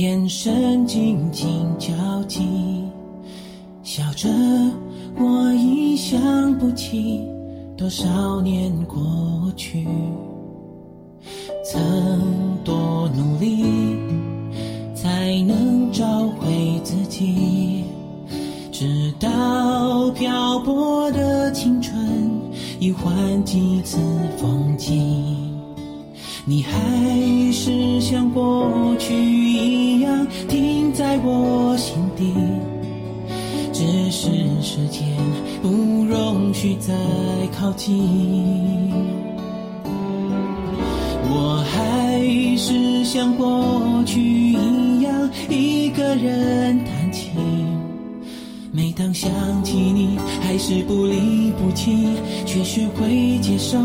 眼神紧紧交集，笑着我已想不起多少年过去，曾多努力才能找回自己，直到漂泊的青春已换几次风景。你还是像过去停在我心底，只是时间不容许再靠近。我还是像过去一样一个人弹琴。每当想起你，还是不离不弃，却学会接受。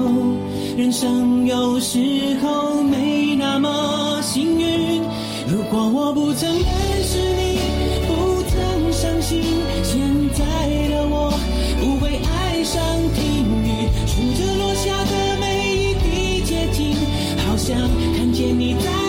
人生有时候没那么幸运。如果我不曾认识你，不曾伤心，现在的我不会爱上听雨，数着落下的每一滴结晶，好想看见你在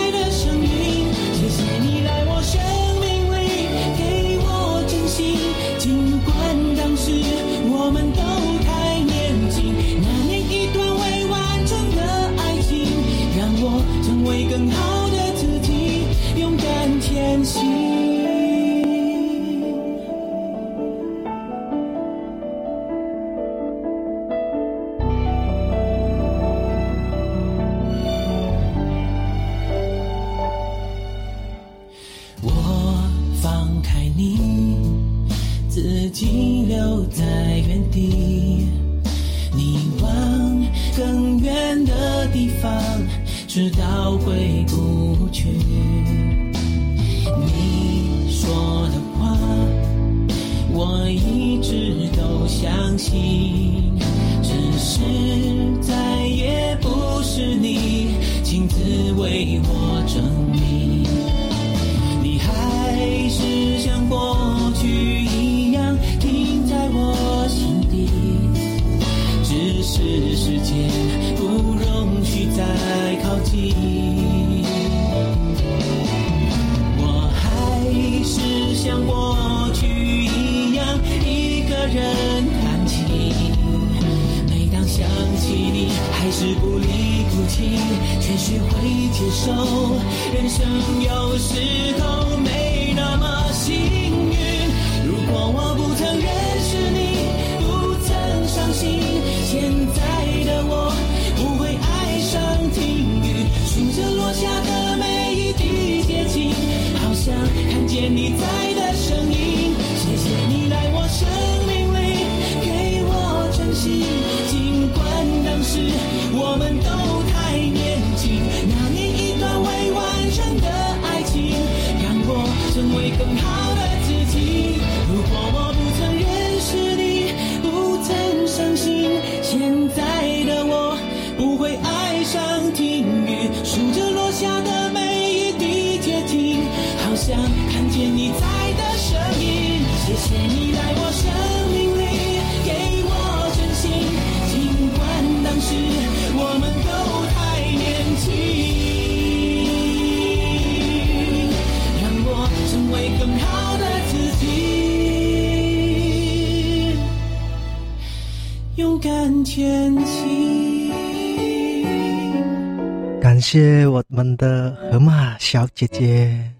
谢我们的河马小姐姐。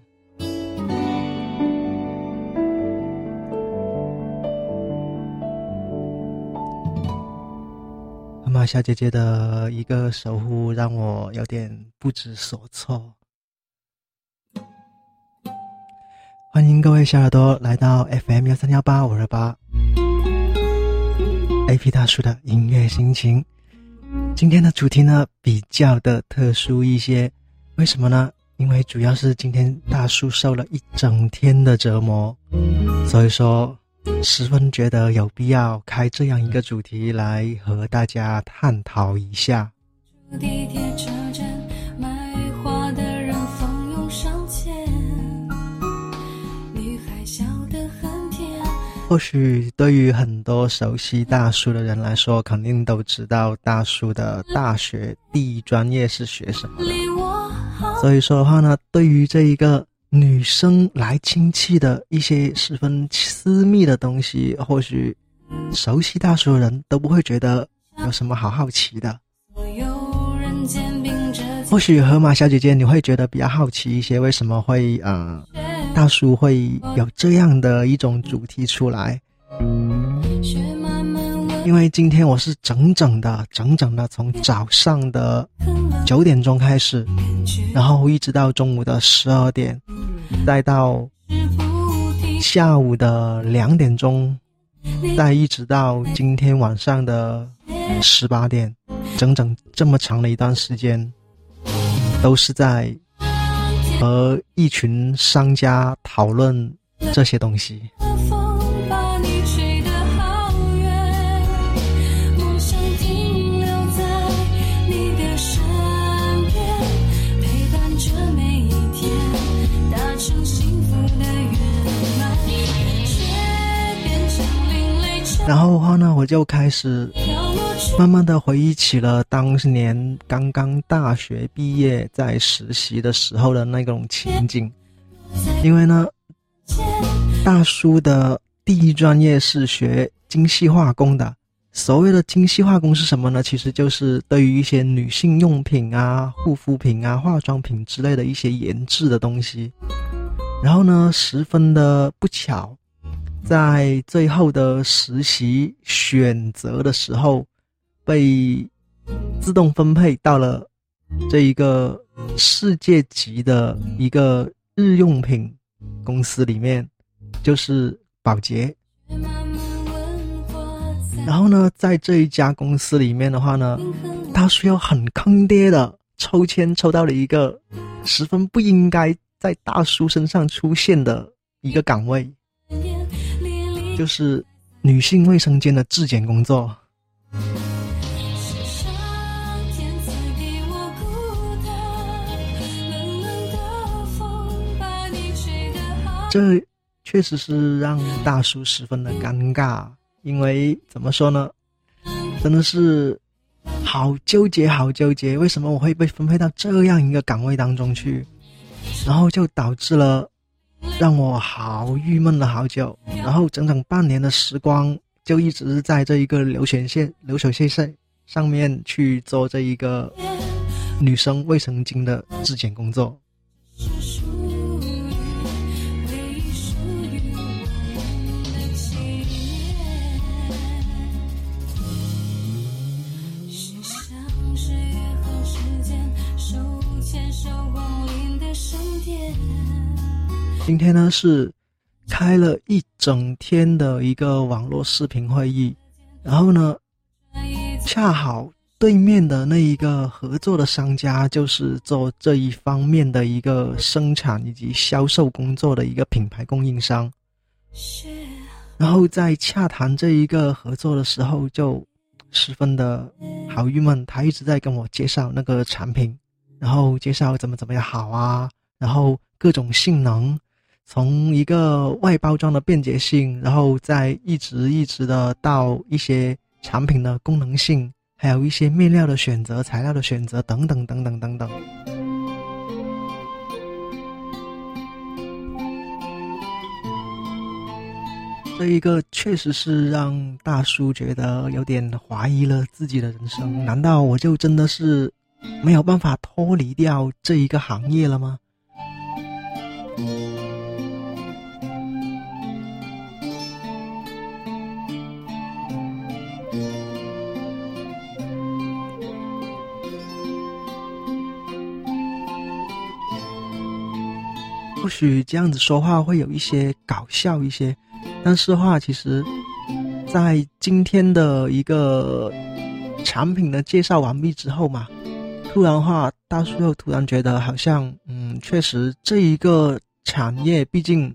河马小姐姐的一个守护让我有点不知所措。欢迎各位小耳朵来到 FM 幺三幺八五二八 AP 大叔的音乐心情。今天的主题呢比较的特殊一些，为什么呢？因为主要是今天大叔受了一整天的折磨，所以说十分觉得有必要开这样一个主题来和大家探讨一下。地铁车站或许对于很多熟悉大叔的人来说，肯定都知道大叔的大学第一专业是学什么的。所以说的话呢，对于这一个女生来亲戚的一些十分私密的东西，或许熟悉大叔的人都不会觉得有什么好好奇的。或许河马小姐姐你会觉得比较好奇一些，为什么会啊大叔会有这样的一种主题出来？因为今天我是整整的、整整的从早上的九点钟开始，然后一直到中午的十二点，再到下午的两点钟，再一直到今天晚上的十八点，整整这么长的一段时间，都是在和一群商家讨论这些东西。然后的话呢，我就开始慢慢的回忆起了当年刚刚大学毕业在实习的时候的那种情景，因为呢，大叔的第一专业是学精细化工的。所谓的精细化工是什么呢？其实就是对于一些女性用品啊、护肤品啊、化妆品之类的一些研制的东西。然后呢，十分的不巧。在最后的实习选择的时候，被自动分配到了这一个世界级的一个日用品公司里面，就是宝洁。然后呢，在这一家公司里面的话呢，他需要很坑爹的抽签抽到了一个十分不应该在大叔身上出现的一个岗位。就是女性卫生间的质检工作。这确实是让大叔十分的尴尬，因为怎么说呢，真的是好纠结，好纠结。为什么我会被分配到这样一个岗位当中去？然后就导致了。让我好郁闷了好久，然后整整半年的时光就一直在这一个流水线流水线上上面去做这一个女生卫生巾的质检工作。今天呢是开了一整天的一个网络视频会议，然后呢，恰好对面的那一个合作的商家就是做这一方面的一个生产以及销售工作的一个品牌供应商，然后在洽谈这一个合作的时候就十分的好郁闷，他一直在跟我介绍那个产品，然后介绍怎么怎么样好啊，然后各种性能。从一个外包装的便捷性，然后再一直一直的到一些产品的功能性，还有一些面料的选择、材料的选择等等等等等等。这一个确实是让大叔觉得有点怀疑了自己的人生。难道我就真的是没有办法脱离掉这一个行业了吗？或许这样子说话会有一些搞笑一些，但是话其实，在今天的一个产品的介绍完毕之后嘛，突然话大叔又突然觉得好像，嗯，确实这一个产业毕竟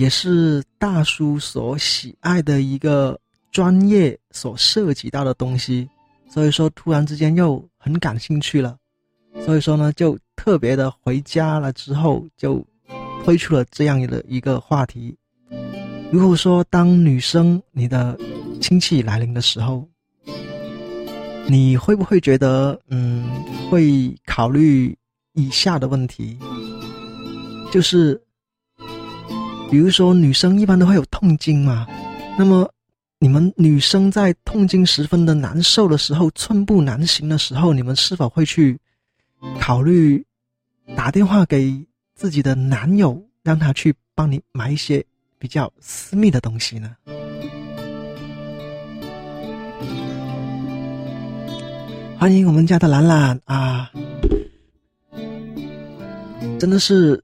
也是大叔所喜爱的一个专业所涉及到的东西，所以说突然之间又很感兴趣了，所以说呢就特别的回家了之后就推出了这样的一个话题。如果说当女生你的亲戚来临的时候，你会不会觉得，嗯，会考虑以下的问题？就是，比如说女生一般都会有痛经嘛，那么你们女生在痛经十分的难受的时候，寸步难行的时候，你们是否会去考虑打电话给自己的男友，让他去帮你买一些比较私密的东西呢？欢迎我们家的兰兰啊！真的是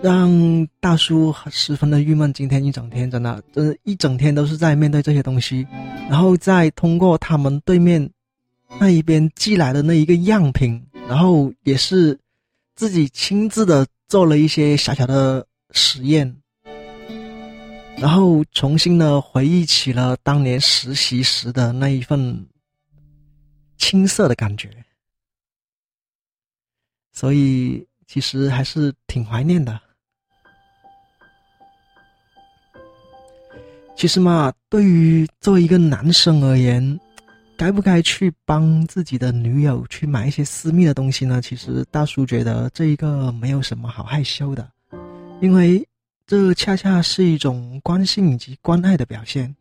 让大叔十分的郁闷。今天一整天，真的，真的，一整天都是在面对这些东西，然后再通过他们对面那一边寄来的那一个样品，然后也是自己亲自的做了一些小小的实验，然后重新的回忆起了当年实习时的那一份。青涩的感觉，所以其实还是挺怀念的。其实嘛，对于作为一个男生而言，该不该去帮自己的女友去买一些私密的东西呢？其实大叔觉得这一个没有什么好害羞的，因为这恰恰是一种关心以及关爱的表现。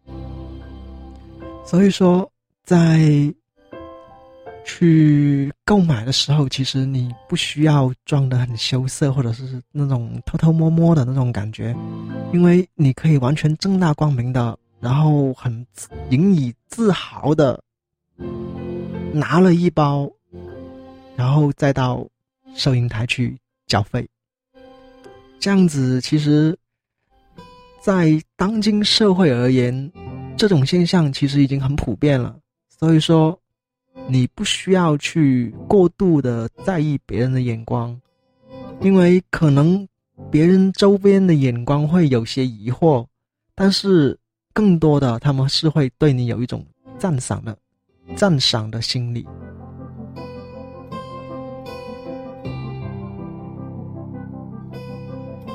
所以说，在。去购买的时候，其实你不需要装的很羞涩，或者是那种偷偷摸摸的那种感觉，因为你可以完全正大光明的，然后很引以自豪的拿了一包，然后再到收银台去缴费。这样子，其实，在当今社会而言，这种现象其实已经很普遍了。所以说。你不需要去过度的在意别人的眼光，因为可能别人周边的眼光会有些疑惑，但是更多的他们是会对你有一种赞赏的、赞赏的心理。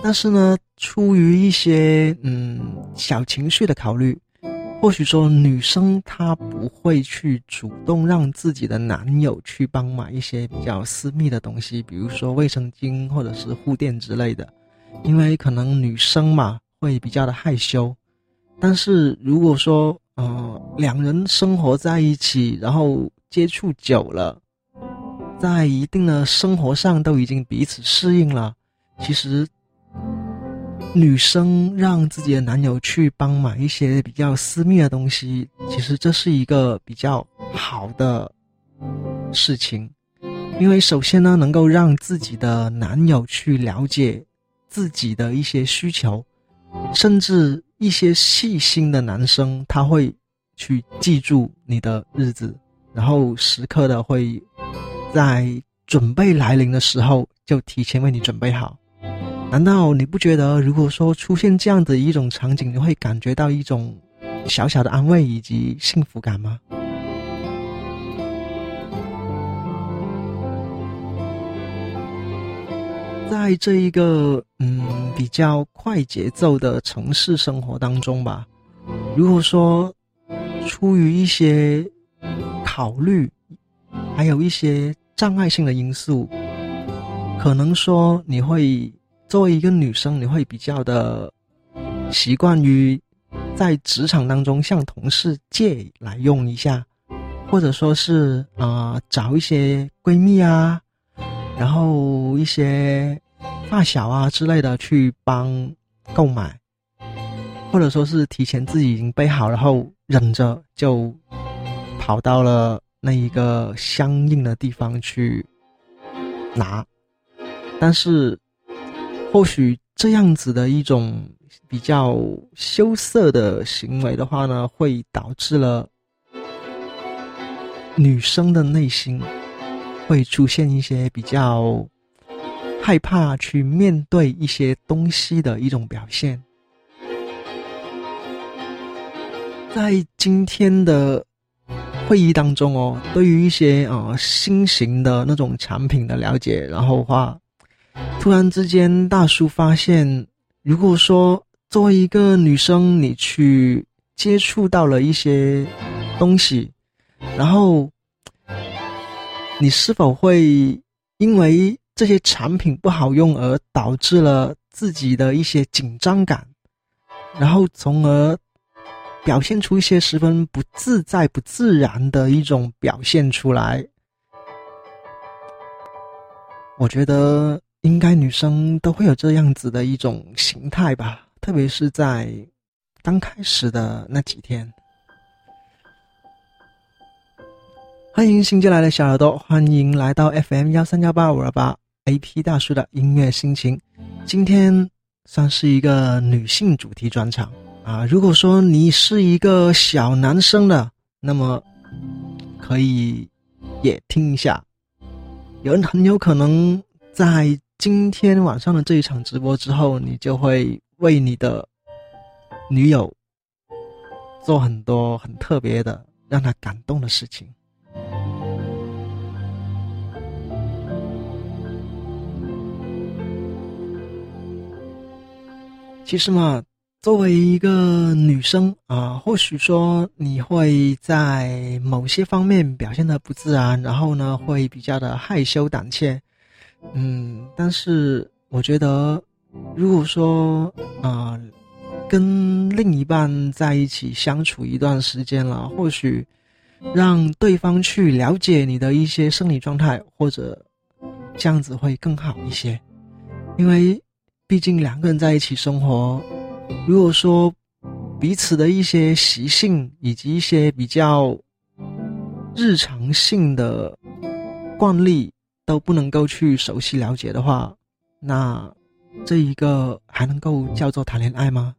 但是呢，出于一些嗯小情绪的考虑。或许说，女生她不会去主动让自己的男友去帮买一些比较私密的东西，比如说卫生巾或者是护垫之类的，因为可能女生嘛会比较的害羞。但是如果说，呃，两人生活在一起，然后接触久了，在一定的生活上都已经彼此适应了，其实。女生让自己的男友去帮买一些比较私密的东西，其实这是一个比较好的事情，因为首先呢，能够让自己的男友去了解自己的一些需求，甚至一些细心的男生他会去记住你的日子，然后时刻的会在准备来临的时候就提前为你准备好。难道你不觉得，如果说出现这样的一种场景，你会感觉到一种小小的安慰以及幸福感吗？在这一个嗯比较快节奏的城市生活当中吧，如果说出于一些考虑，还有一些障碍性的因素，可能说你会。作为一个女生，你会比较的习惯于在职场当中向同事借来用一下，或者说是啊找一些闺蜜啊，然后一些发小啊之类的去帮购买，或者说是提前自己已经备好，然后忍着就跑到了那一个相应的地方去拿，但是。或许这样子的一种比较羞涩的行为的话呢，会导致了女生的内心会出现一些比较害怕去面对一些东西的一种表现。在今天的会议当中哦，对于一些啊新型的那种产品的了解，然后话，突然之间大叔发现，如果说作为一个女生，你去接触到了一些东西。然后，你是否会因为这些产品不好用而导致了自己的一些紧张感，然后从而表现出一些十分不自在、不自然的一种表现出来？我觉得应该女生都会有这样子的一种形态吧，特别是在刚开始的那几天。欢迎新进来的小耳朵，欢迎来到 FM 幺三幺八五二八 AP 大叔的音乐心情。今天算是一个女性主题专场啊。如果说你是一个小男生的，那么可以也听一下。有人很有可能在今天晚上的这一场直播之后，你就会为你的女友做很多很特别的、让她感动的事情。其实嘛，作为一个女生啊，或许说你会在某些方面表现的不自然，然后呢，会比较的害羞胆怯。嗯，但是我觉得，如果说啊，跟另一半在一起相处一段时间了，或许让对方去了解你的一些生理状态，或者这样子会更好一些，因为。毕竟两个人在一起生活，如果说彼此的一些习性以及一些比较日常性的惯例都不能够去熟悉了解的话，那这一个还能够叫做谈恋爱吗？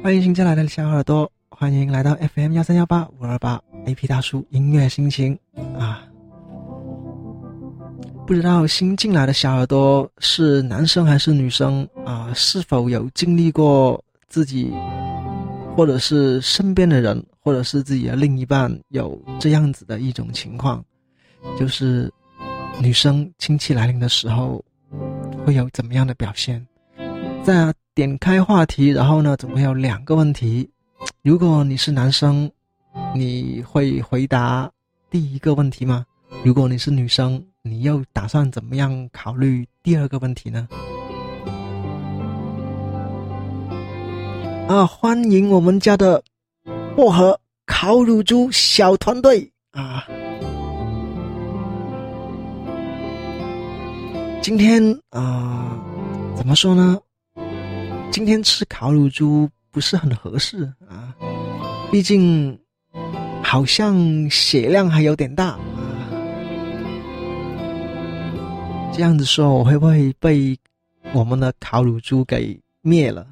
欢迎新进来的小耳朵，欢迎来到 FM 幺三幺八五二八 AP 大叔音乐心情啊。不知道新进来的小耳朵是男生还是女生啊？是否有经历过自己，或者是身边的人，或者是自己的另一半有这样子的一种情况，就是女生亲戚来临的时候会有怎么样的表现？在点开话题，然后呢，总会有两个问题。如果你是男生，你会回答第一个问题吗？如果你是女生？你又打算怎么样考虑第二个问题呢？啊，欢迎我们家的薄荷烤乳猪小团队啊！今天啊，怎么说呢？今天吃烤乳猪不是很合适啊，毕竟好像血量还有点大。这样子说，我会不会被我们的烤乳猪给灭了？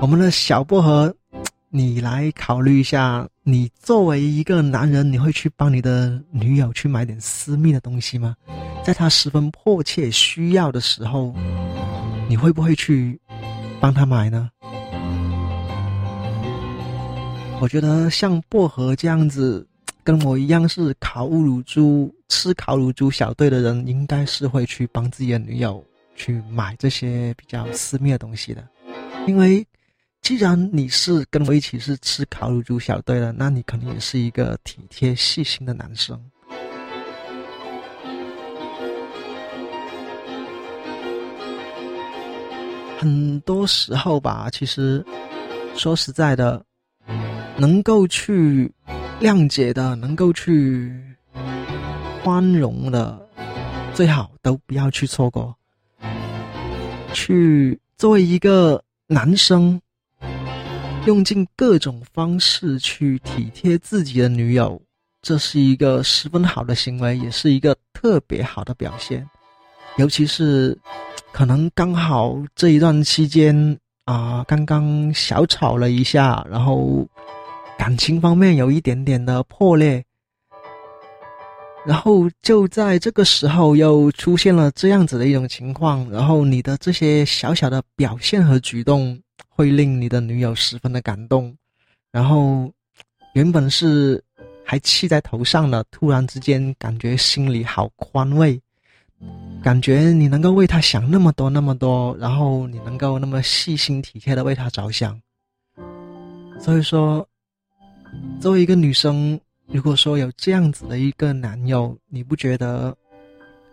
我们的小薄荷，你来考虑一下，你作为一个男人，你会去帮你的女友去买点私密的东西吗？在她十分迫切需要的时候，你会不会去帮她买呢？我觉得像薄荷这样子，跟我一样是烤乳猪吃烤乳猪小队的人，应该是会去帮自己的女友去买这些比较私密的东西的。因为既然你是跟我一起是吃烤乳猪小队的，那你肯定也是一个体贴细心的男生。很多时候吧，其实说实在的。能够去谅解的，能够去宽容的，最好都不要去错过。去作为一个男生，用尽各种方式去体贴自己的女友，这是一个十分好的行为，也是一个特别好的表现。尤其是可能刚好这一段期间。啊，刚刚小吵了一下，然后感情方面有一点点的破裂，然后就在这个时候又出现了这样子的一种情况，然后你的这些小小的表现和举动会令你的女友十分的感动，然后原本是还气在头上的，突然之间感觉心里好宽慰。感觉你能够为他想那么多那么多，然后你能够那么细心体贴的为他着想。所以说，作为一个女生，如果说有这样子的一个男友，你不觉得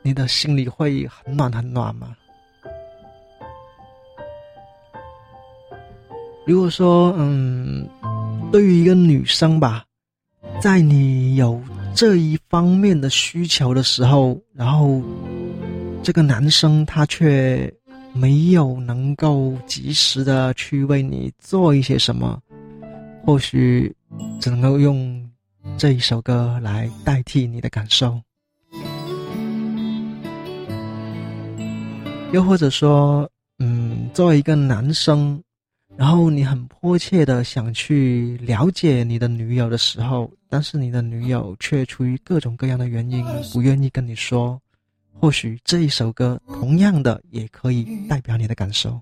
你的心里会很暖很暖吗？如果说，嗯，对于一个女生吧，在你有这一方面的需求的时候，然后。这个男生他却没有能够及时的去为你做一些什么，或许只能够用这一首歌来代替你的感受，又或者说，嗯，作为一个男生，然后你很迫切的想去了解你的女友的时候，但是你的女友却出于各种各样的原因不愿意跟你说。或许这一首歌同样的也可以代表你的感受。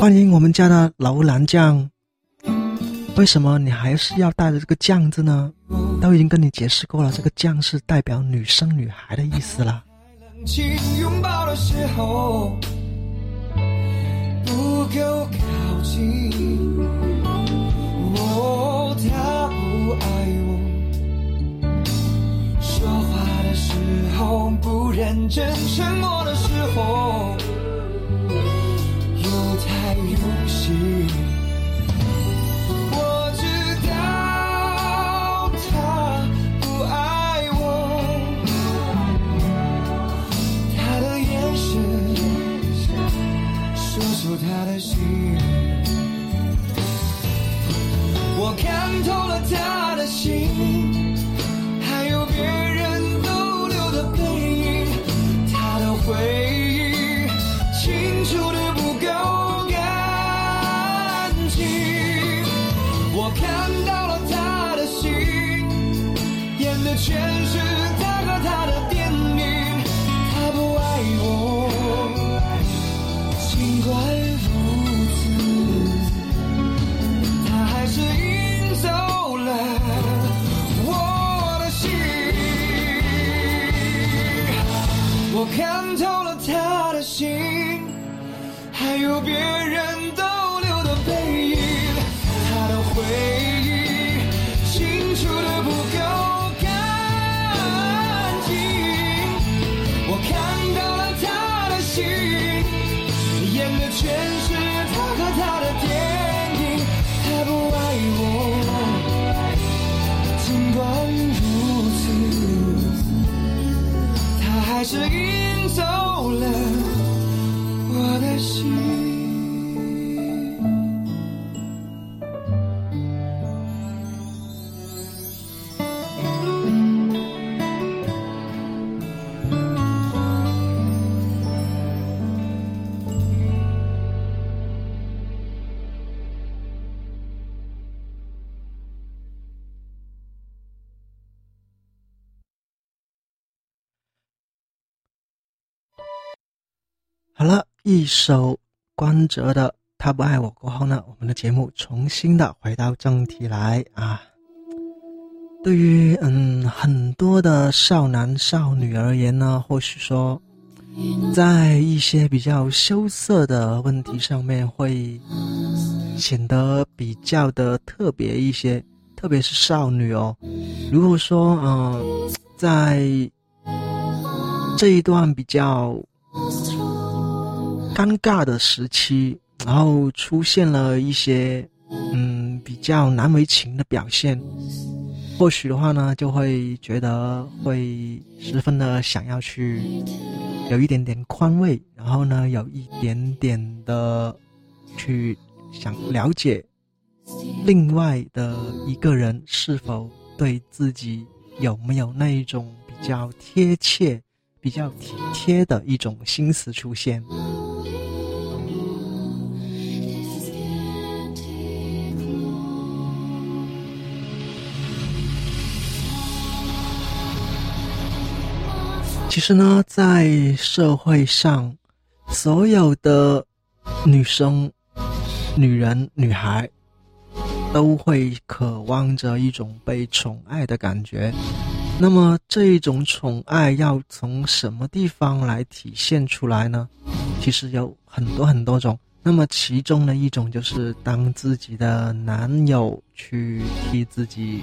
欢迎我们家的楼兰酱。为什么你还是要带着这个“酱”字呢？都已经跟你解释过了，这个“酱”是代表女生、女孩的意思了。说话的时候不认真，沉默的时候。我知道他不爱我，他的眼神说出他的心，我看透了他的心，还有别人一首关喆的《他不爱我》过后呢，我们的节目重新的回到正题来啊。对于嗯很多的少男少女而言呢，或许说，在一些比较羞涩的问题上面会显得比较的特别一些，特别是少女哦。如果说嗯，在这一段比较尴尬的时期，然后出现了一些嗯比较难为情的表现。或许的话呢，就会觉得会十分的想要去有一点点宽慰，然后呢，有一点点的去想了解另外的一个人是否对自己有没有那一种比较贴切、比较体贴的一种心思出现。其实呢，在社会上，所有的女生、女人、女孩，都会渴望着一种被宠爱的感觉。那么，这一种宠爱要从什么地方来体现出来呢？其实有很多很多种。那么，其中的一种就是当自己的男友去替自己。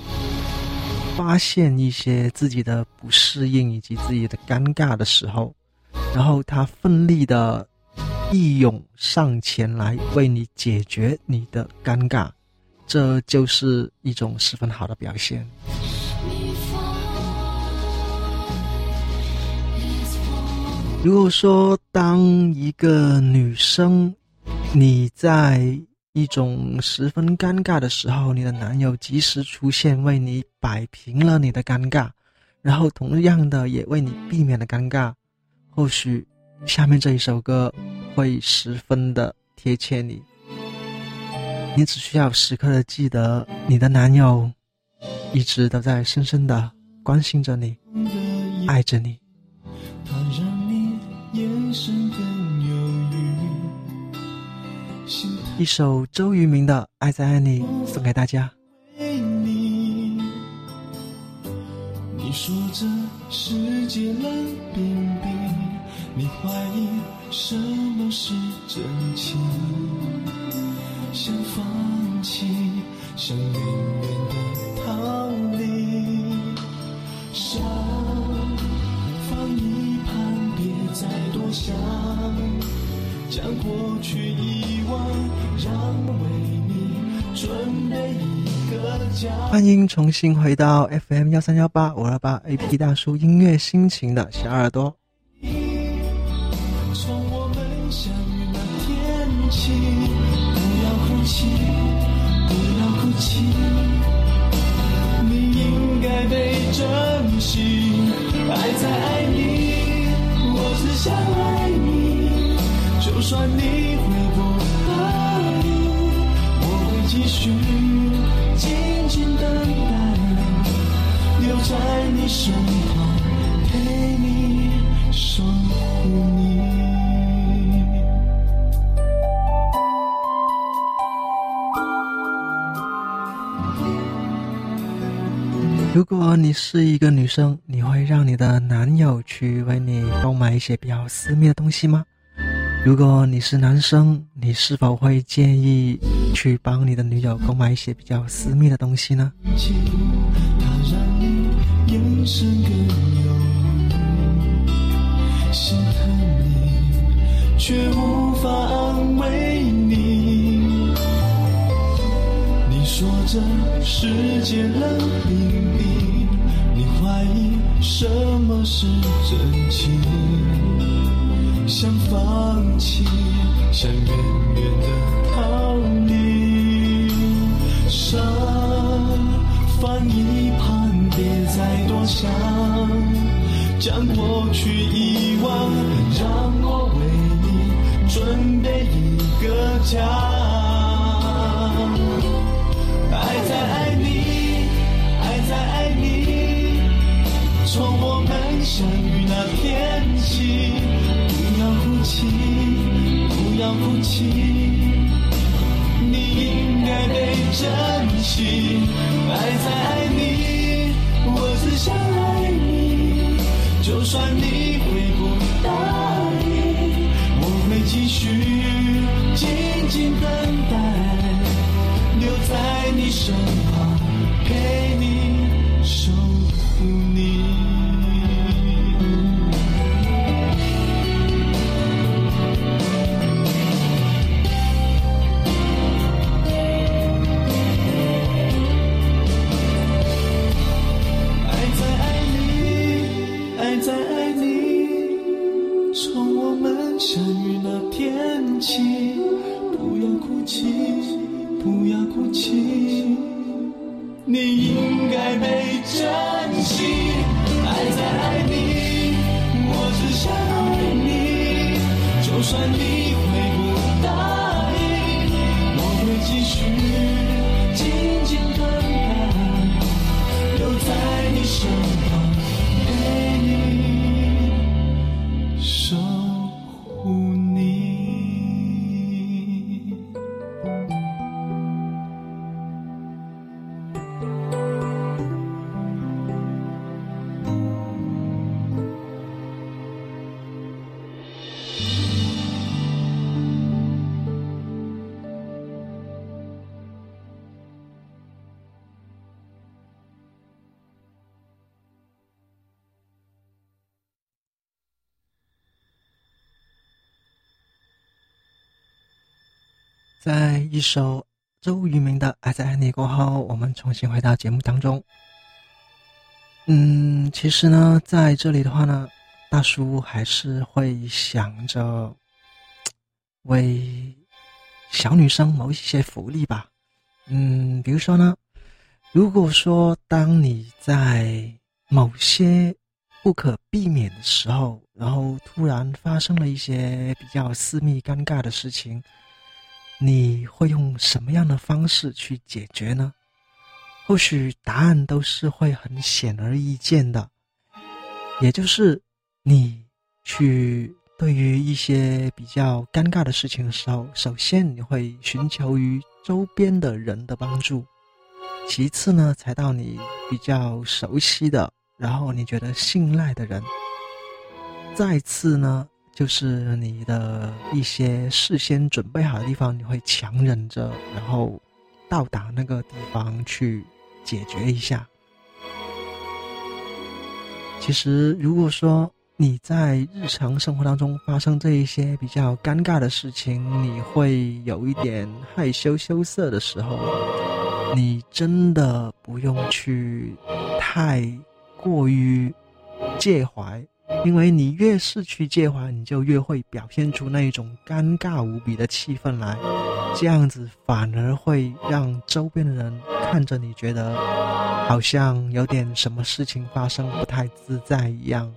发现一些自己的不适应以及自己的尴尬的时候，然后他奋力的义勇上前来为你解决你的尴尬，这就是一种十分好的表现。如果说当一个女生你在。一种十分尴尬的时候，你的男友及时出现，为你摆平了你的尴尬，然后同样的也为你避免了尴尬。或许下面这一首歌会十分的贴切你。你只需要时刻的记得，你的男友一直都在深深的关心着你，爱着你。一首周渝民的《爱在爱你》送给大家。你说这世界冷冰冰，你怀疑什么是真情？想放弃，想远远的逃离，想放一旁，别再多想。将过去遗忘，让为你准备一个家。欢迎重新回到 FM 幺三幺八五二八 AP 大叔音乐心情的小耳朵。从我们相遇那天起，不要哭泣，不要哭泣，你应该被珍惜。爱在爱你，我只想爱你。就算你会不答应，我会继续静静等待，留在你身旁，陪你守护你。如果你是一个女生，你会让你的男友去为你购买一些比较私密的东西吗？如果你是男生，你是否会建议去帮你的女友购买一些比较私密的东西呢？心疼你，却无法安慰你。你说这世界冷冰冰，你怀疑什么是真情。想放弃，想远远的逃离，伤放一旁，别再多想，将过去遗忘，让我为你准备一个家。爱在爱你，爱在爱你，从我们相遇那天起，不要哭泣，不要哭泣，你应该被珍惜。爱在爱你，我只想爱你，就算你会不答应，我会继续静静等待，留在你身旁，在一首周渝民的《爱在爱你》过后，我们重新回到节目当中。嗯，其实呢，在这里的话呢，大叔还是会想着为小女生谋一些福利吧。嗯，比如说呢，如果说当你在某些不可避免的时候，然后突然发生了一些比较私密、尴尬的事情，你会用什么样的方式去解决呢？或许答案都是会很显而易见的，也就是你去对于一些比较尴尬的事情的时候，首先你会寻求于周边的人的帮助，其次呢才到你比较熟悉的，然后你觉得信赖的人，再次呢就是你的一些事先准备好的地方，你会强忍着，然后到达那个地方去解决一下。其实，如果说你在日常生活当中发生这一些比较尴尬的事情，你会有一点害羞羞涩的时候，你真的不用去太过于介怀。因为你越是去介怀，你就越会表现出那一种尴尬无比的气氛来，这样子反而会让周边的人看着你觉得好像有点什么事情发生不太自在一样。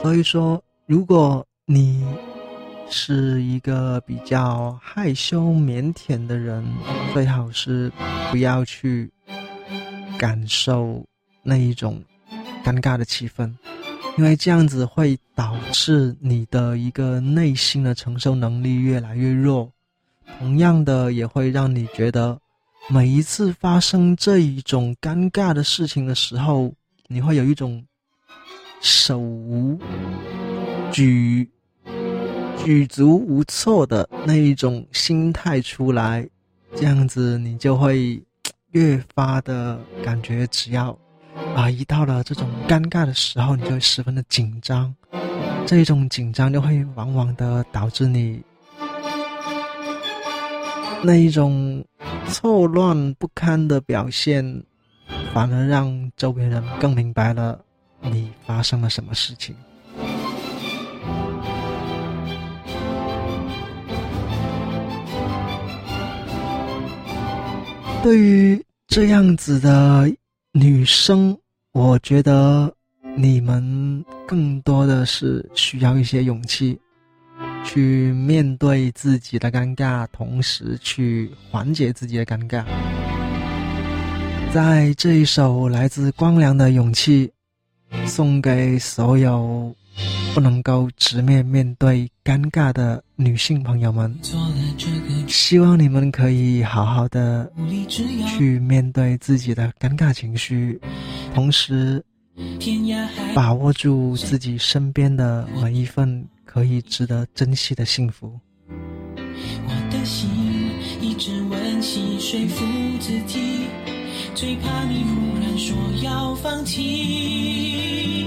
所以说，如果你是一个比较害羞腼腆的人，最好是不要去感受。那一种尴尬的气氛，因为这样子会导致你的一个内心的承受能力越来越弱，同样的也会让你觉得每一次发生这一种尴尬的事情的时候，你会有一种手无举举足无措的那一种心态出来，这样子你就会 越发的感觉只要。啊，一到了这种尴尬的时候，你就会十分的紧张，这一种紧张就会往往的导致你那一种错乱不堪的表现，反而让周围人更明白了你发生了什么事情。对于这样子的。女生，我觉得你们更多的是需要一些勇气，去面对自己的尴尬，同时去缓解自己的尴尬。在这一首来自光良的勇气，送给所有不能够直面面对尴尬的女性朋友们。希望你们可以好好的去面对自己的尴尬情绪，同时把握住自己身边的每一份可以值得珍惜的幸福。我的心一直温习说服自己。最怕你忽然说要放弃，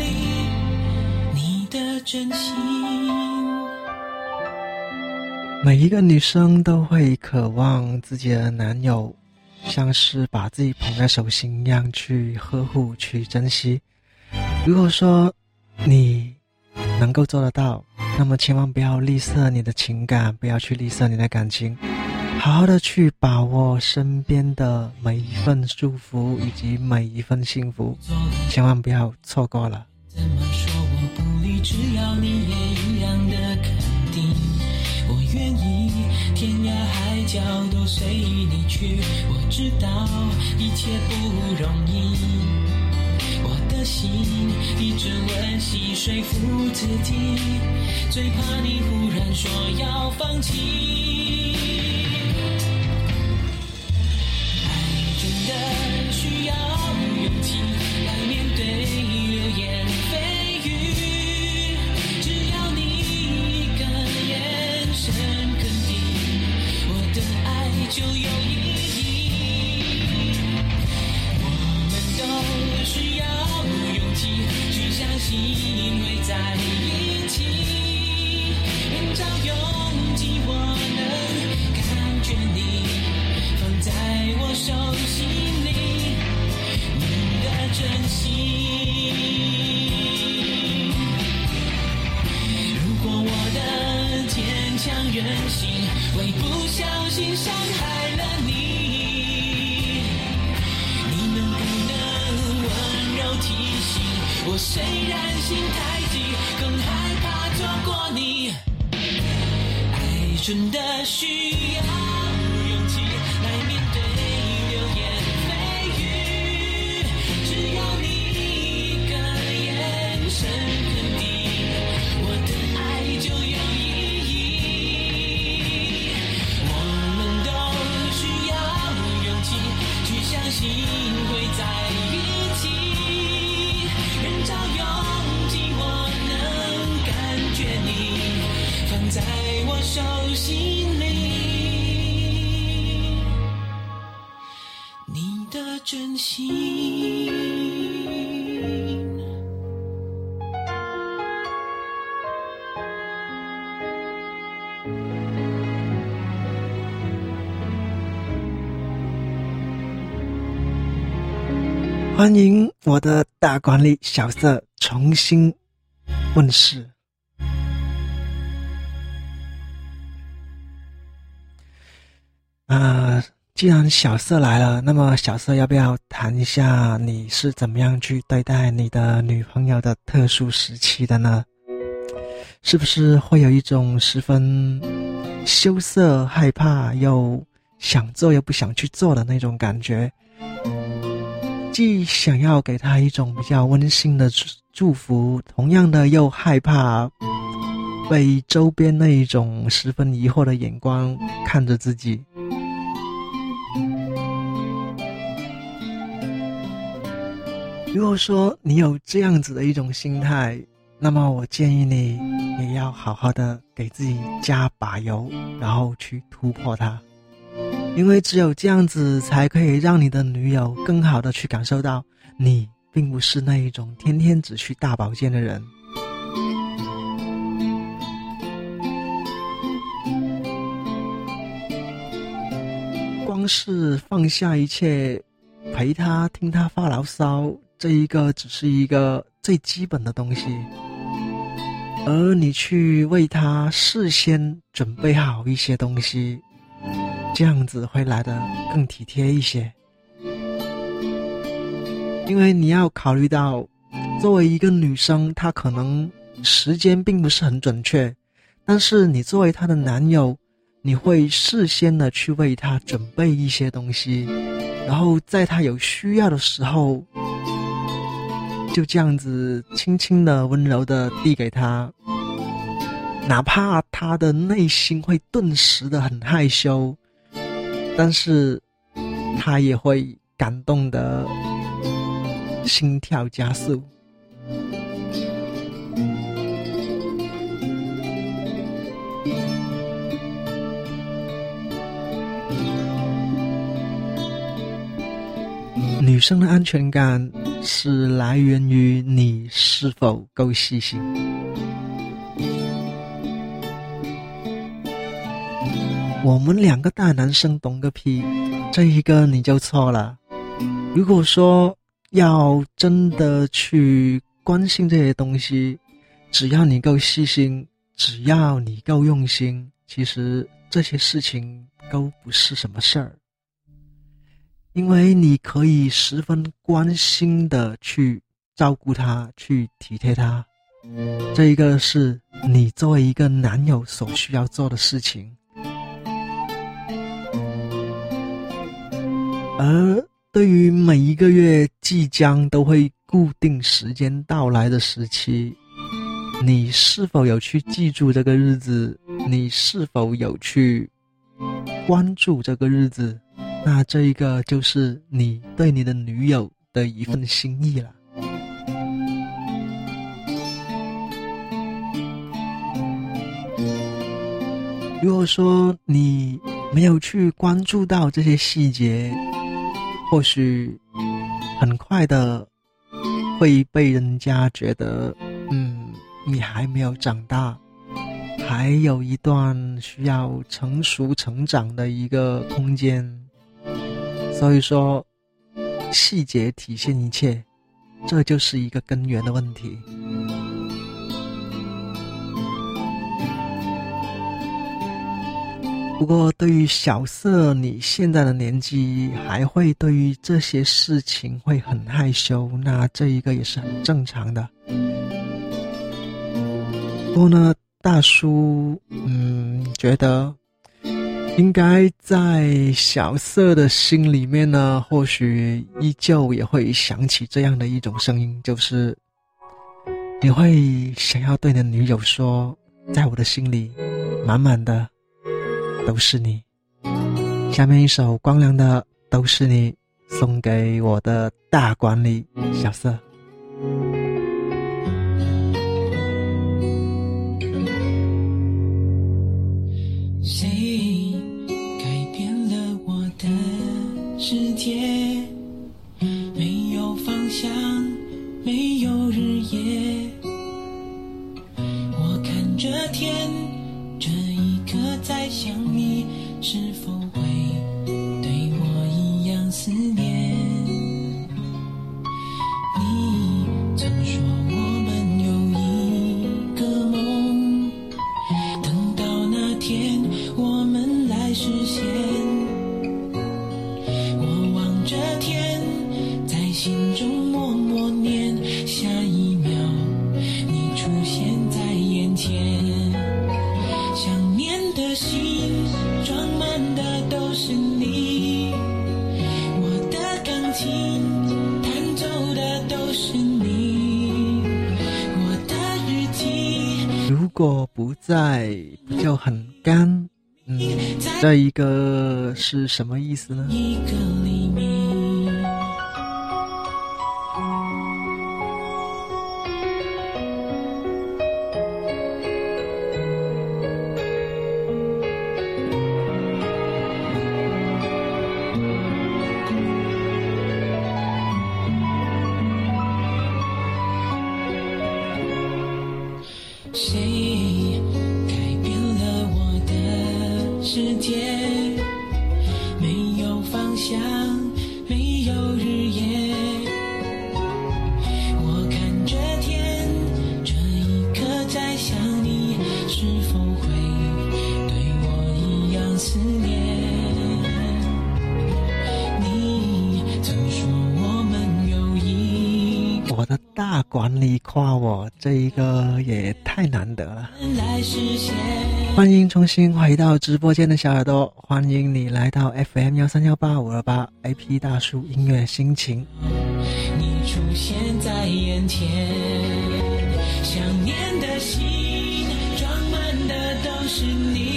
的真心。每一个女生都会渴望自己的男友像是把自己捧在手心一样去呵护、去珍惜。如果说你能够做得到。那么千万不要吝啬你的情感，不要去吝啬你的感情，好好的去把握身边的每一份祝福以及每一份幸福，千万不要错过了。只要你也一样的肯定，我愿意天涯海角都随你去。我知道一切不容易。我的心一直温习说服自己，最怕你忽然说要放弃。爱真的需要就有意义。我们都需要勇气。去相信会在一起，人潮拥挤，我能感觉你放在我手心里，你的真心。如果我的坚强任性会不小心伤害了你，你能不能温柔提醒？我虽然心太急，更害怕错过你。爱真的需要真心。欢迎我的大管理小色重新问世。啊，既然小色来了，那么小色要不要谈一下你是怎么样去对待你的女朋友的特殊时期的呢？是不是会有一种十分羞涩、害怕又想做又不想去做的那种感觉？既想要给她一种比较温馨的祝福，同样的又害怕被周边那一种十分疑惑的眼光看着自己。如果说你有这样子的一种心态，那么我建议你也要好好的给自己加把油，然后去突破它，因为只有这样子才可以让你的女友更好的去感受到你并不是那一种天天只去大保健的人。光是放下一切，陪他听他发牢骚，这一个只是一个最基本的东西。而你去为他事先准备好一些东西，这样子会来的更体贴一些。因为你要考虑到，作为一个女生，她可能时间并不是很准确，但是你作为她的男友，你会事先的去为她准备一些东西，然后在她有需要的时候。就这样子轻轻的、温柔的递给他，哪怕他的内心会顿时的很害羞，但是他也会感动的心跳加速。女生的安全感是来源于你是否够细心。我们两个大男生懂个屁，这一个你就错了。如果说要真的去关心这些东西，只要你够细心，只要你够用心，其实这些事情都不是什么事儿。因为你可以十分关心的去照顾他，去体贴他，这一个是你作为一个男友所需要做的事情。而对于每一个月即将都会固定时间到来的时期，你是否有去记住这个日子？你是否有去关注这个日子？那这一个就是你对你的女友的一份心意了。如果说你没有去关注到这些细节，或许很快的会被人家觉得，嗯，你还没有长大，还有一段需要成熟成长的一个空间。所以说，细节体现一切，这就是一个根源的问题。不过，对于小色，你现在的年纪还会对于这些事情会很害羞，那这一个也是很正常的。不过呢，大叔，嗯，觉得。应该在小色的心里面呢，或许依旧也会想起这样的一种声音，就是你会想要对你的女友说，在我的心里，满满的都是你。下面一首光良的《都是你》，送给我的大管理小色。这一个是什么意思呢？世大管理夸我，这一个也太难得了。来实现。欢迎重新回到直播间的小耳朵，欢迎你来到 FM 幺三幺八五二八 AP 大叔音乐心情。你出现在眼前，想念的心装满的都是你，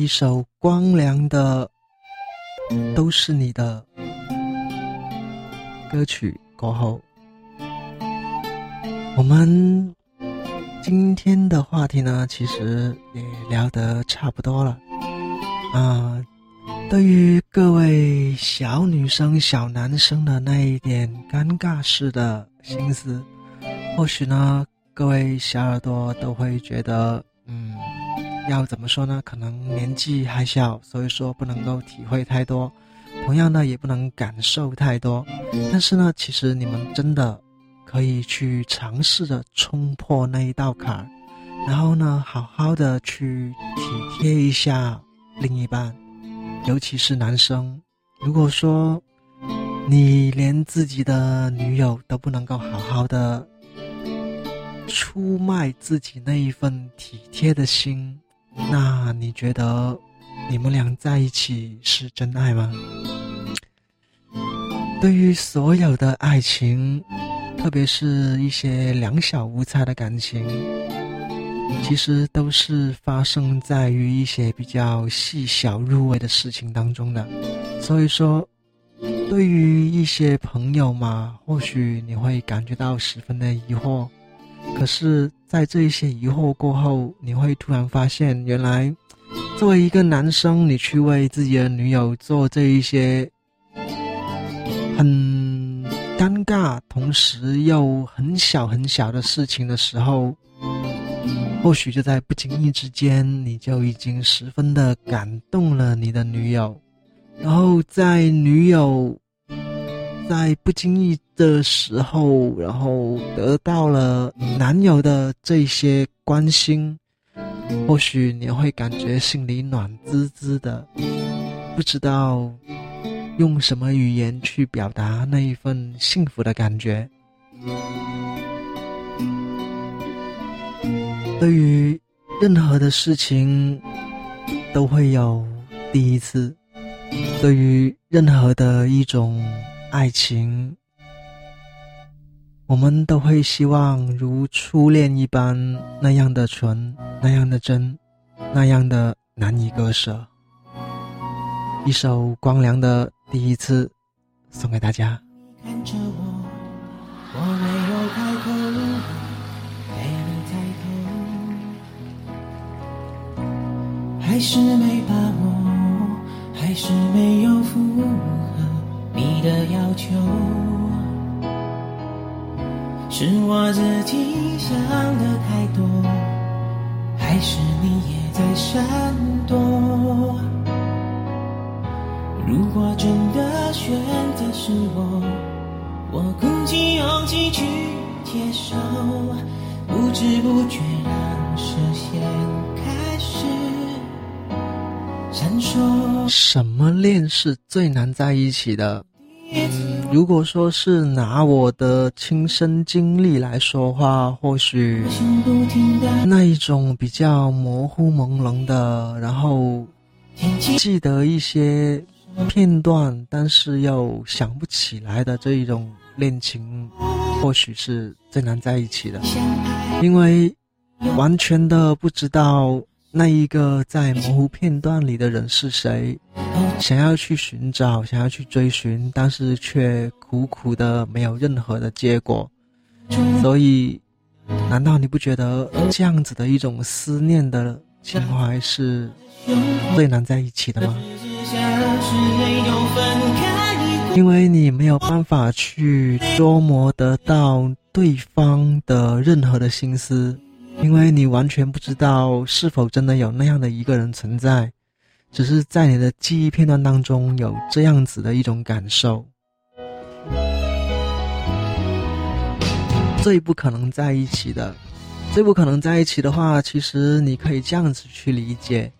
一首光良的《都是你的》歌曲过后，我们今天的话题呢，其实也聊得差不多了啊。对于各位小女生、小男生的那一点尴尬式的心思，或许呢，各位小耳朵都会觉得，嗯。要怎么说呢？可能年纪还小，所以说不能够体会太多，同样呢，也不能感受太多。但是呢，其实你们真的可以去尝试着冲破那一道坎儿，然后呢，好好的去体贴一下另一半，尤其是男生。如果说你连自己的女友都不能够好好的出卖自己那一份体贴的心，那你觉得你们俩在一起是真爱吗？对于所有的爱情，特别是一些两小无猜的感情，其实都是发生在于一些比较细小入微的事情当中的。所以说，对于一些朋友嘛，或许你会感觉到十分的疑惑。可是，在这一些疑惑过后，你会突然发现，原来作为一个男生，你去为自己的女友做这一些很尴尬，同时又很小很小的事情的时候，或许就在不经意之间，你就已经十分的感动了你的女友，然后在女友。在不经意的时候，然后得到了男友的这些关心，或许你会感觉心里暖滋滋的，不知道用什么语言去表达那一份幸福的感觉。对于任何的事情，都会有第一次。对于任何的一种。爱情，我们都会希望如初恋一般那样的纯，那样的真，那样的难以割舍。一首光良的《第一次》送给大家。还是没把握，还是没有符合。你的要求是我自己想的太多，还是你也在闪躲？如果真的选择是我，我鼓起勇气去接受，不知不觉让视线开始闪烁。什么恋是最难在一起的？如果说是拿我的亲身经历来说话，或许那一种比较模糊朦胧的，然后记得一些片段，但是又想不起来的这一种恋情，或许是最难在一起的，因为完全的不知道。那一个在模糊片段里的人是谁？想要去寻找，想要去追寻，但是却苦苦的没有任何的结果。所以，难道你不觉得这样子的一种思念的情怀是最难在一起的吗？因为你没有办法去捉摸得到对方的任何的心思。因为你完全不知道是否真的有那样的一个人存在，只是在你的记忆片段当中有这样子的一种感受。最不可能在一起的，最不可能在一起的话，其实你可以这样子去理解：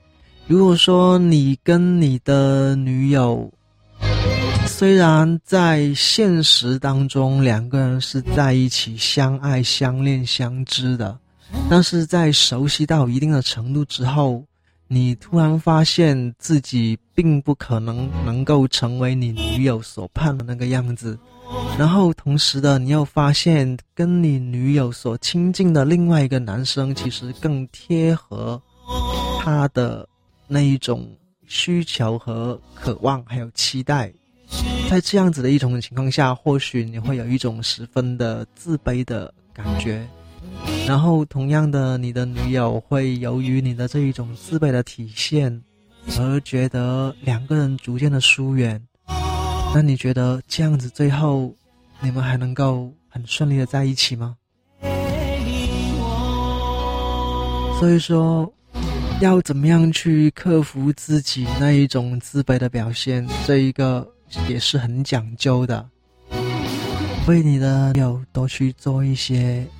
如果说你跟你的女友，虽然在现实当中两个人是在一起相爱、相恋、相知的。但是在熟悉到一定的程度之后，你突然发现自己并不可能能够成为你女友所盼的那个样子，然后同时的你又发现跟你女友所亲近的另外一个男生其实更贴合他的那一种需求和渴望，还有期待，在这样子的一种情况下，或许你会有一种十分的自卑的感觉。然后，同样的，你的女友会由于你的这一种自卑的体现，而觉得两个人逐渐的疏远。那你觉得这样子最后，你们还能够很顺利的在一起吗？所以说，要怎么样去克服自己那一种自卑的表现，这一个也是很讲究的。为你的女友多去做一些。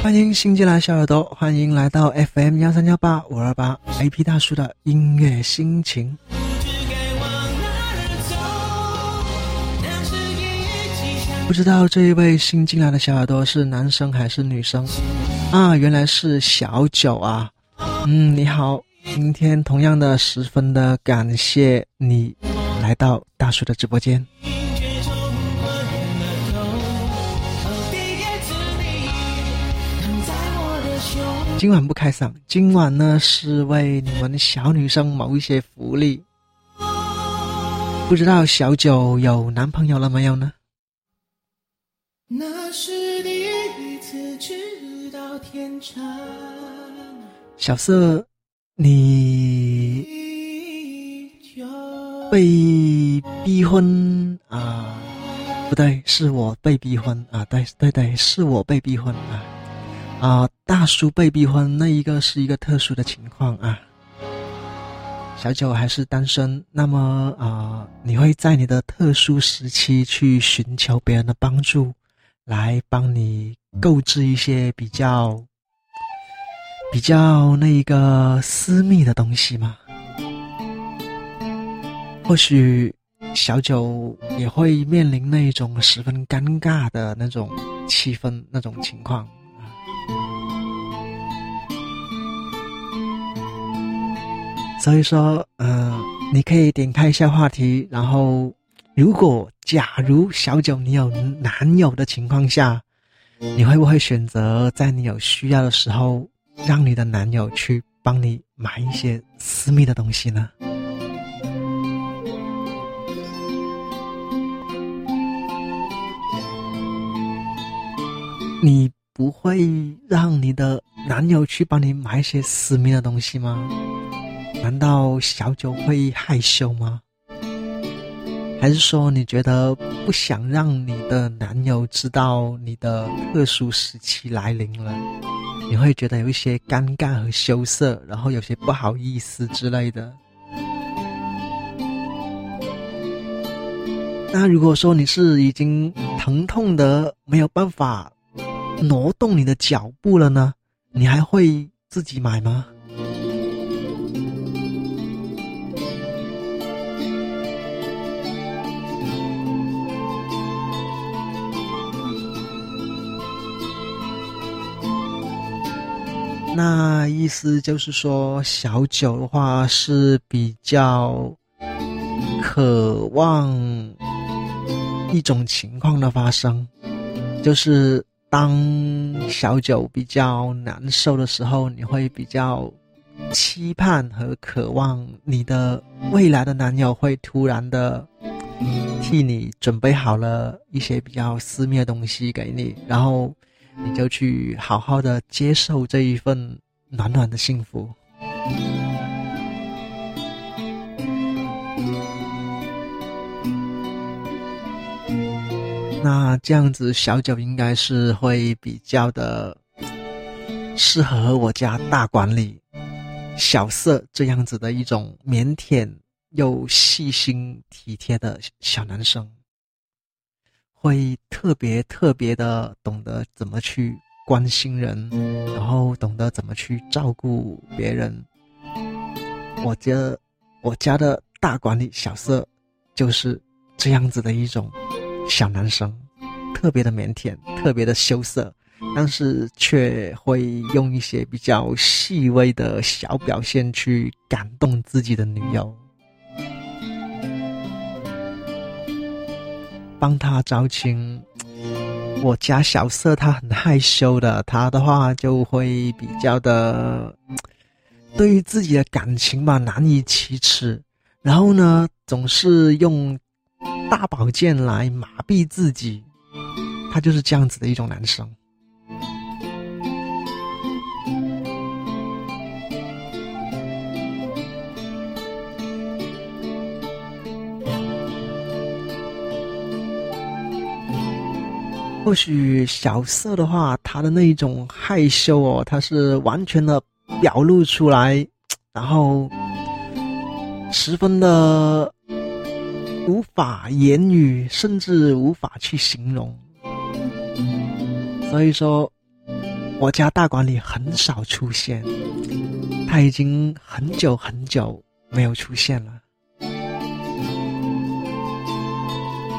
欢迎新进来小耳朵，欢迎来到 FM 幺三幺八五二八 AP 大叔的音乐心情。不知道这一位新进来的小耳朵是男生还是女生啊？原来是小九啊！嗯，你好，今天同样的十分的感谢你来到大叔的直播间。今晚不开嗓，今晚呢是为你们小女生谋一些福利。不知道小九有男朋友了没有呢？那是第一次知道天长。小色，你被逼婚啊？不对，是我被逼婚啊！对对对，是我被逼婚啊！啊，大叔被逼婚，那一个是一个特殊的情况啊。小九还是单身，那么啊，你会在你的特殊时期去寻求别人的帮助，来帮你购置一些比较比较那一个私密的东西吗？或许小九也会面临那一种十分尴尬的那种气氛，那种情况。所以说，呃，你可以点开一下话题，然后，如果假如小九你有男友的情况下，你会不会选择在你有需要的时候让你的男友去帮你买一些私密的东西呢？你不会让你的男友去帮你买一些私密的东西吗？难道小九会害羞吗？还是说你觉得不想让你的男友知道你的特殊时期来临了？你会觉得有一些尴尬和羞涩，然后有些不好意思之类的。那如果说你是已经疼痛的没有办法。挪动你的脚步了呢？你还会自己买吗？那意思就是说，小九的话是比较渴望一种情况的发生，就是。当小九比较难受的时候，你会比较期盼和渴望你的未来的男友会突然的替你准备好了一些比较私密的东西给你，然后你就去好好的接受这一份暖暖的幸福。那这样子，小九应该是会比较的适合我家大管理小色这样子的一种腼腆又细心体贴的小男生，会特别特别的懂得怎么去关心人，然后懂得怎么去照顾别人。我家我家的大管理小色就是这样子的一种。小男生，特别的腼腆，特别的羞涩，但是却会用一些比较细微的小表现去感动自己的女友，帮他招亲。我家小色他很害羞的，他的话就会比较的，对于自己的感情吧难以启齿，然后呢总是用。大宝剑来麻痹自己，他就是这样子的一种男生。或许小色的话，他的那一种害羞哦，他是完全的表露出来，然后十分的。无法言语，甚至无法去形容。所以说，我家大管理很少出现，他已经很久很久没有出现了。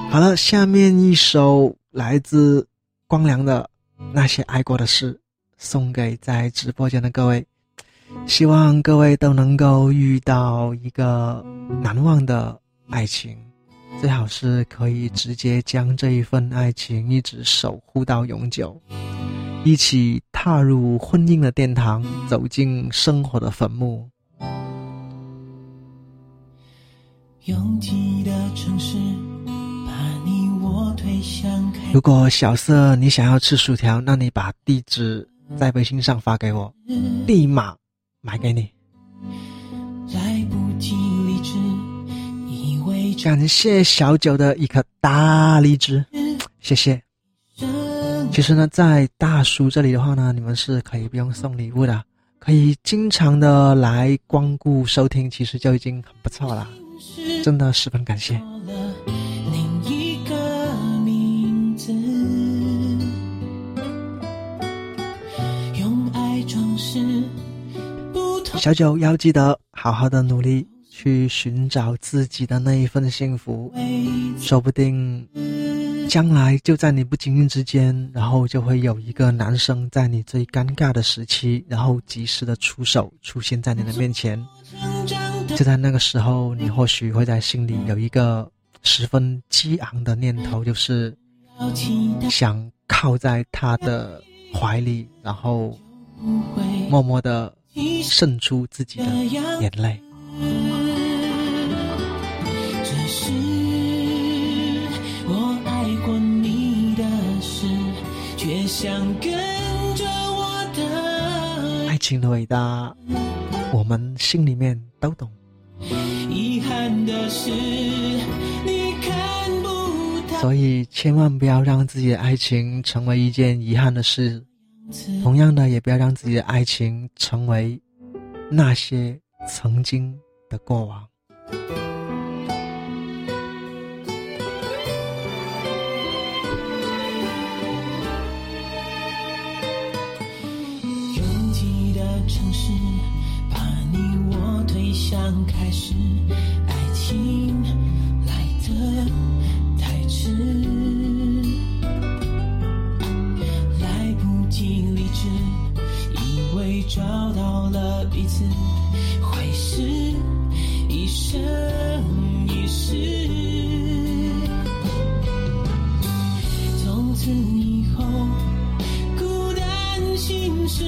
好了，下面一首来自光良的《那些爱过的事》，送给在直播间的各位，希望各位都能够遇到一个难忘的爱情。最好是可以直接将这一份爱情一直守护到永久，一起踏入婚姻的殿堂，走进生活的坟墓。如果小色你想要吃薯条，那你把地址在微信上发给我，立马买给你。感谢小九的一颗大荔枝，谢谢。其实呢，在大叔这里的话呢，你们是可以不用送礼物的，可以经常的来光顾收听，其实就已经很不错了，真的十分感谢。小九要记得好好的努力。去寻找自己的那一份幸福，说不定将来就在你不经意之间，然后就会有一个男生在你最尴尬的时期，然后及时的出手出现在你的面前。就在那个时候，你或许会在心里有一个十分激昂的念头，就是想靠在他的怀里，然后默默的渗出自己的眼泪。情的伟大，我们心里面都懂。遗憾的是，你看不到。所以千万不要让自己的爱情成为一件遗憾的事，同样的，也不要让自己的爱情成为那些曾经的过往。刚开始，爱情来得太迟，来不及理智，以为找到了彼此，会是一生一世。从此以后。孤单心事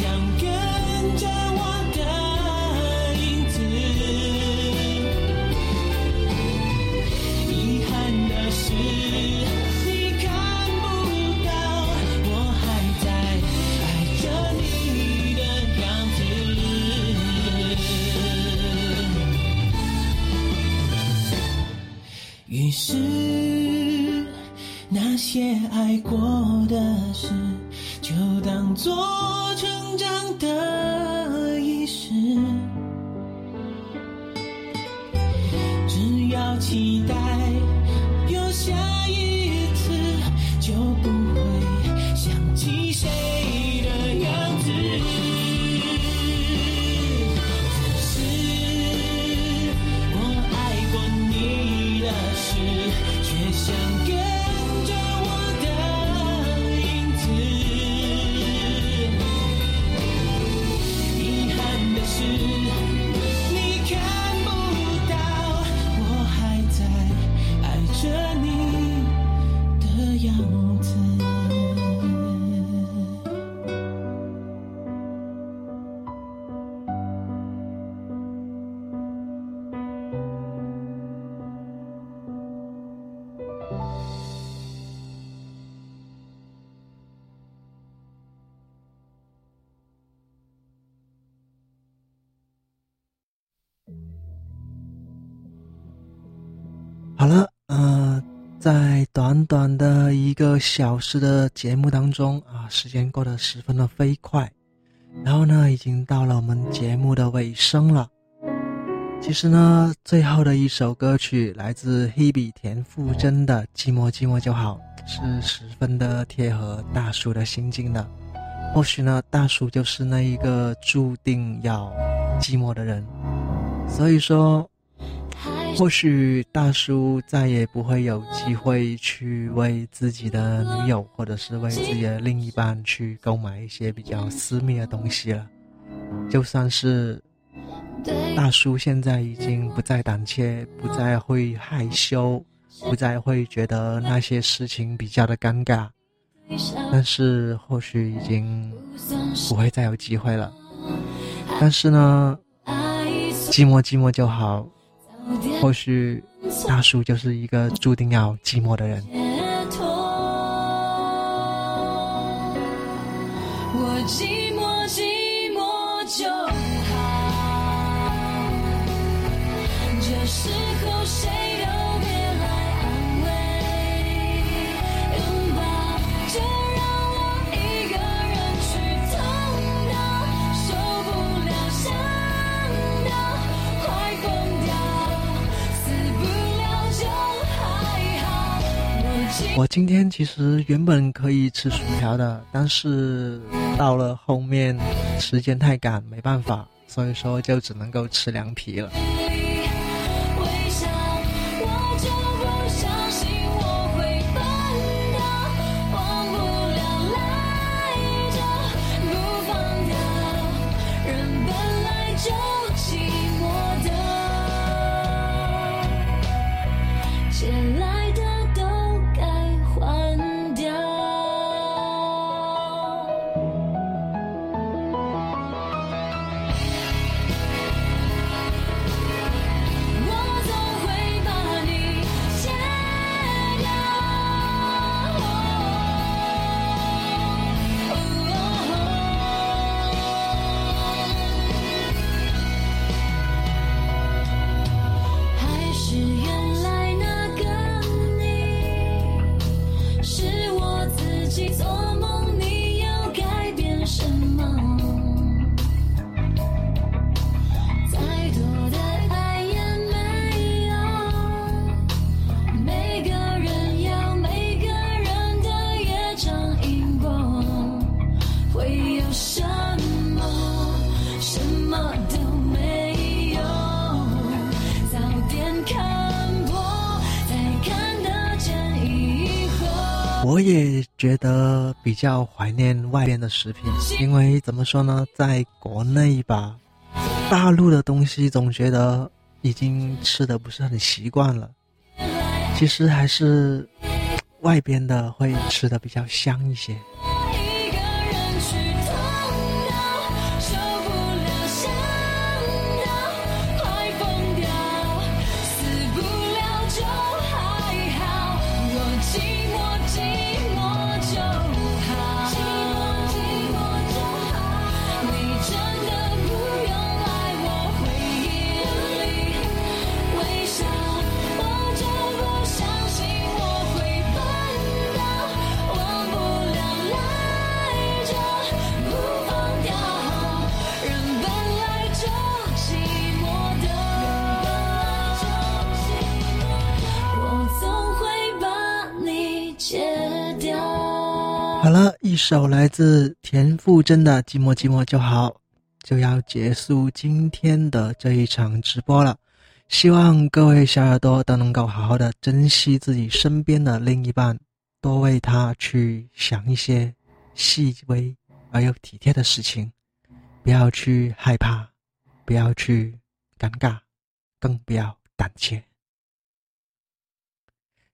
想短的一个小时的节目当中啊，时间过得十分的飞快，然后呢，已经到了我们节目的尾声了。其实呢，最后的一首歌曲来自 Hebe 田馥甄的《寂寞寂寞就好》，是十分的贴合大叔的心境的。或许呢，大叔就是那一个注定要寂寞的人，所以说。或许大叔再也不会有机会去为自己的女友，或者是为自己的另一半去购买一些比较私密的东西了。就算是大叔现在已经不再胆怯，不再会害羞，不再会觉得那些事情比较的尴尬，但是或许已经不会再有机会了。但是呢，寂寞寂寞就好。或许大叔就是一个注定要寂寞的人。我寂寞寂寞就好，这时我今天其实原本可以吃薯条的，但是到了后面时间太赶，没办法，所以说就只能够吃凉皮了。觉得比较怀念外边的食品，因为怎么说呢，在国内吧，大陆的东西总觉得已经吃的不是很习惯了。其实还是外边的会吃的比较香一些。首来自田馥甄的《寂寞寂寞就好》，就要结束今天的这一场直播了。希望各位小耳朵都能够好好的珍惜自己身边的另一半，多为他去想一些细微而又体贴的事情，不要去害怕，不要去尴尬，更不要胆怯。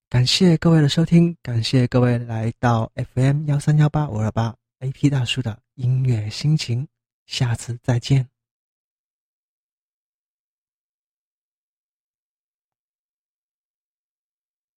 感谢各位的收听，感谢各位来到 FM 幺三幺八五二八 AP 大叔的音乐心情，下次再见。